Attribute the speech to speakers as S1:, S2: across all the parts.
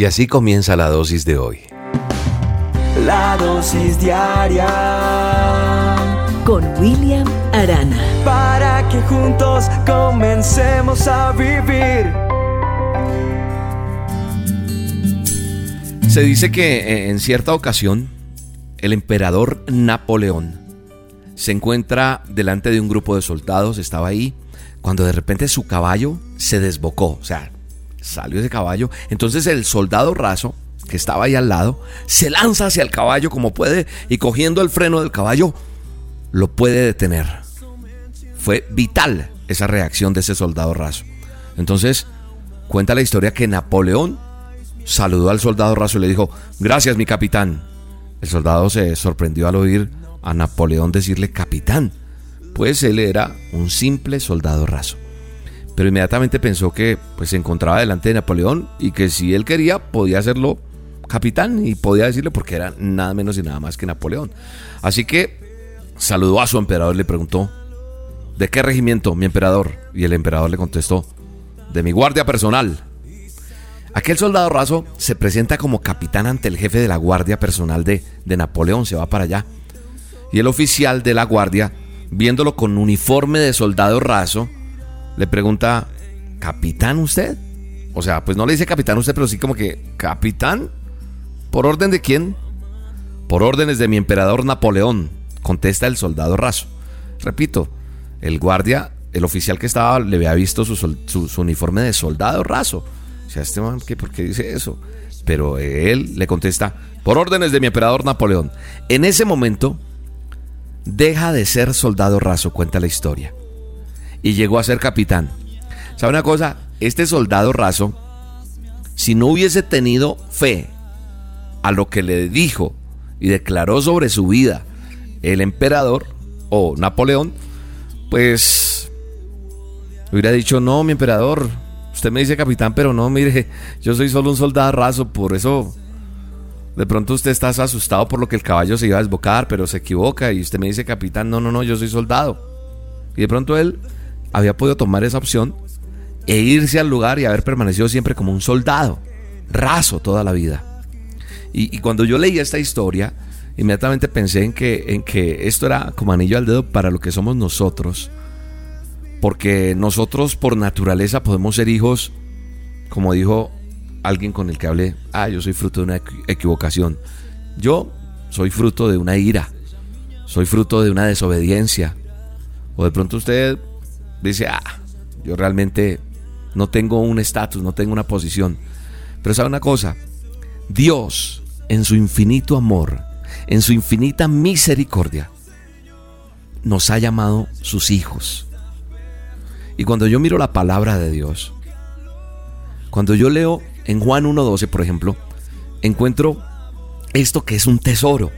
S1: Y así comienza la dosis de hoy.
S2: La dosis diaria
S3: con William Arana.
S2: Para que juntos comencemos a vivir.
S1: Se dice que eh, en cierta ocasión el emperador Napoleón se encuentra delante de un grupo de soldados, estaba ahí, cuando de repente su caballo se desbocó, o sea, salió ese caballo. Entonces el soldado raso, que estaba ahí al lado, se lanza hacia el caballo como puede y cogiendo el freno del caballo, lo puede detener. Fue vital esa reacción de ese soldado raso. Entonces, cuenta la historia que Napoleón saludó al soldado raso y le dijo, gracias mi capitán. El soldado se sorprendió al oír a Napoleón decirle capitán, pues él era un simple soldado raso pero inmediatamente pensó que pues, se encontraba delante de Napoleón y que si él quería podía hacerlo capitán y podía decirle porque era nada menos y nada más que Napoleón. Así que saludó a su emperador y le preguntó, ¿de qué regimiento, mi emperador? Y el emperador le contestó, de mi guardia personal. Aquel soldado raso se presenta como capitán ante el jefe de la guardia personal de, de Napoleón, se va para allá. Y el oficial de la guardia, viéndolo con uniforme de soldado raso, le pregunta, ¿capitán usted? O sea, pues no le dice capitán usted, pero sí como que, ¿capitán? ¿Por orden de quién? Por órdenes de mi emperador Napoleón, contesta el soldado raso. Repito, el guardia, el oficial que estaba, le había visto su, uniforme de soldado raso. O sea, este man, ¿por qué dice eso? Pero él le contesta, por órdenes de mi emperador Napoleón. En ese momento, deja de ser soldado raso, cuenta la historia y llegó a ser capitán. ¿Sabe una cosa? Este soldado raso, si no hubiese tenido fe a lo que le dijo y declaró sobre su vida el emperador o Napoleón, pues hubiera dicho, no, mi emperador, usted me dice capitán, pero no, mire, yo soy solo un soldado raso, por eso de pronto usted está asustado por lo que el caballo se iba a desbocar, pero se equivoca y usted me dice capitán, no, no, no, yo soy soldado. Y de pronto él había podido tomar esa opción e irse al lugar y haber permanecido siempre como un soldado, raso toda la vida. Y, cuando yo leí esta historia, inmediatamente pensé en que, en que esto era como anillo al dedo para lo que somos nosotros. Porque nosotros por naturaleza podemos ser hijos, como dijo alguien con el que hablé, ah, yo soy fruto de una equivocación. Yo soy fruto de una ira, soy fruto de una desobediencia. O de pronto usted dice, ah, yo realmente no tengo un estatus, no tengo una posición. Pero sabe una cosa, Dios en su infinito amor, en su infinita misericordia, nos ha llamado sus hijos. Y cuando yo miro la palabra de Dios, cuando yo leo en Juan 1.12, por ejemplo, encuentro esto que es un tesoro.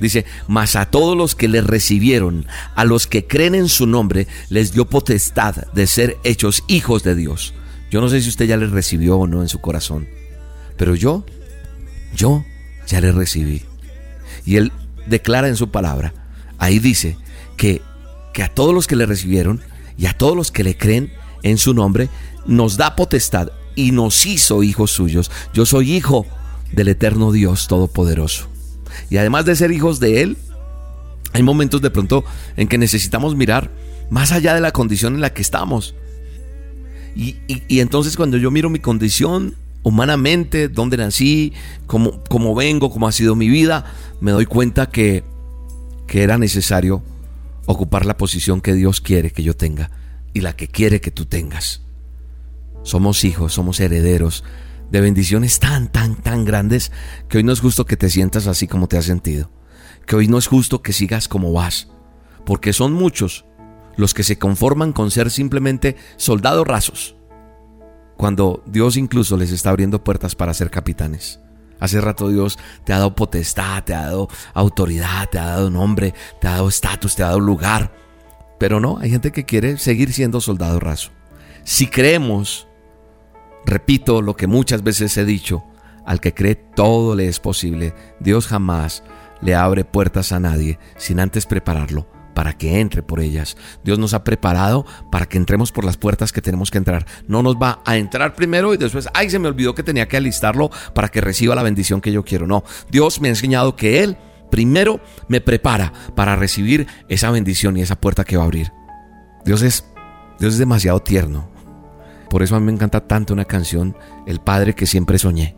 S1: Dice, mas a todos los que le recibieron, a los que creen en su nombre, les dio potestad de ser hechos hijos de Dios. Yo no sé si usted ya le recibió o no en su corazón, pero yo, yo ya le recibí. Y él declara en su palabra, ahí dice que, que a todos los que le recibieron y a todos los que le creen en su nombre, nos da potestad y nos hizo hijos suyos. Yo soy hijo del eterno Dios Todopoderoso. Y además de ser hijos de Él, hay momentos de pronto en que necesitamos mirar más allá de la condición en la que estamos. Y, entonces cuando yo miro mi condición humanamente, dónde nací, cómo, cómo, vengo, cómo ha sido mi vida, me doy cuenta que, que era necesario ocupar la posición que Dios quiere que yo tenga y la que quiere que tú tengas. Somos hijos, somos herederos de bendiciones tan, tan, tan grandes que hoy no es justo que te sientas así como te has sentido. Que hoy no es justo que sigas como vas. Porque son muchos los que se conforman con ser simplemente soldados rasos. Cuando Dios incluso les está abriendo puertas para ser capitanes. Hace rato Dios te ha dado potestad, te ha dado autoridad, te ha dado nombre, te ha dado estatus, te ha dado lugar. Pero no, hay gente que quiere seguir siendo soldado raso. Si creemos Repito lo que muchas veces he dicho, al que cree todo le es posible. Dios jamás le abre puertas a nadie sin antes prepararlo para que entre por ellas. Dios nos ha preparado para que entremos por las puertas que tenemos que entrar. No nos va a entrar primero y después, ay, se me olvidó que tenía que alistarlo para que reciba la bendición que yo quiero. No, Dios me ha enseñado que Él primero me prepara para recibir esa bendición y esa puerta que va a abrir. Dios es, Dios es demasiado tierno. Por eso a mí me encanta tanto una canción, El Padre que siempre soñé.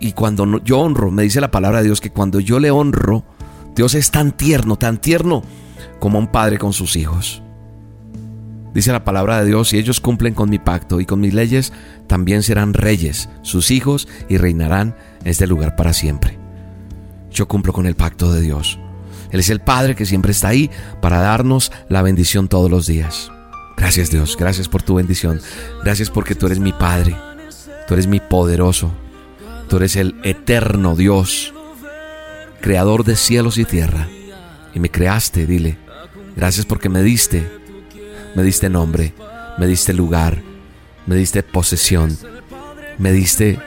S1: Y cuando yo honro, me dice la palabra de Dios que cuando yo le honro, Dios es tan tierno, tan tierno como un padre con sus hijos. Dice la palabra de Dios, y ellos cumplen con mi pacto y con mis leyes, también serán reyes, sus hijos, y reinarán en este lugar para siempre. Yo cumplo con el pacto de Dios. Él es el Padre que siempre está ahí para darnos la bendición todos los días. Gracias Dios, gracias por tu bendición. Gracias porque tú eres mi Padre. Tú eres mi poderoso. Tú eres el eterno Dios, creador de cielos y tierra. Y me creaste, dile. Gracias porque me diste, me diste nombre, me diste lugar, me diste posesión, me diste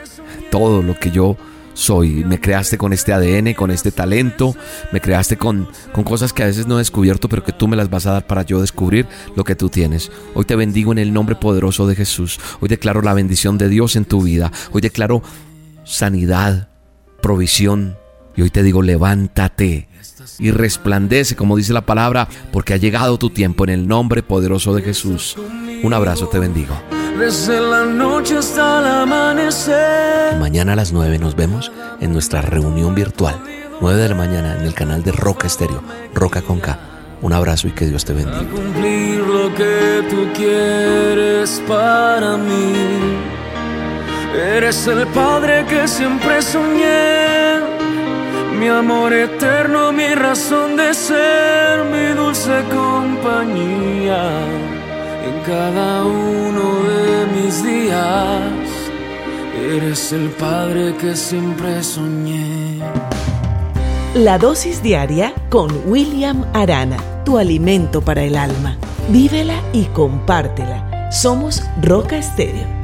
S1: todo lo que yo soy. Me creaste con este ADN, con este talento, me creaste con, con cosas que a veces no he descubierto, pero que tú me las vas a dar para yo descubrir lo que tú tienes. Hoy te bendigo en el nombre poderoso de Jesús. Hoy declaro la bendición de Dios en tu vida. Hoy declaro sanidad, provisión. Y hoy te digo, levántate y resplandece, como dice la palabra, porque ha llegado tu tiempo en el nombre poderoso de Jesús. Un abrazo, te bendigo.
S2: La noche hasta el amanecer.
S1: Mañana a las 9 nos vemos en nuestra reunión virtual. 9 de la mañana en el canal de Roca Estéreo, Roca con K. Un abrazo y que Dios te bendiga.
S2: cumplir lo que tú quieres para mí. Eres el padre que siempre soñé, mi amor eterno, mi razón de ser, mi dulce compañía cada uno de mis días. Eres el padre que siempre soñé.
S3: La dosis diaria con William Arana, tu alimento para el alma. Vívela y compártela. Somos Roca Estéreo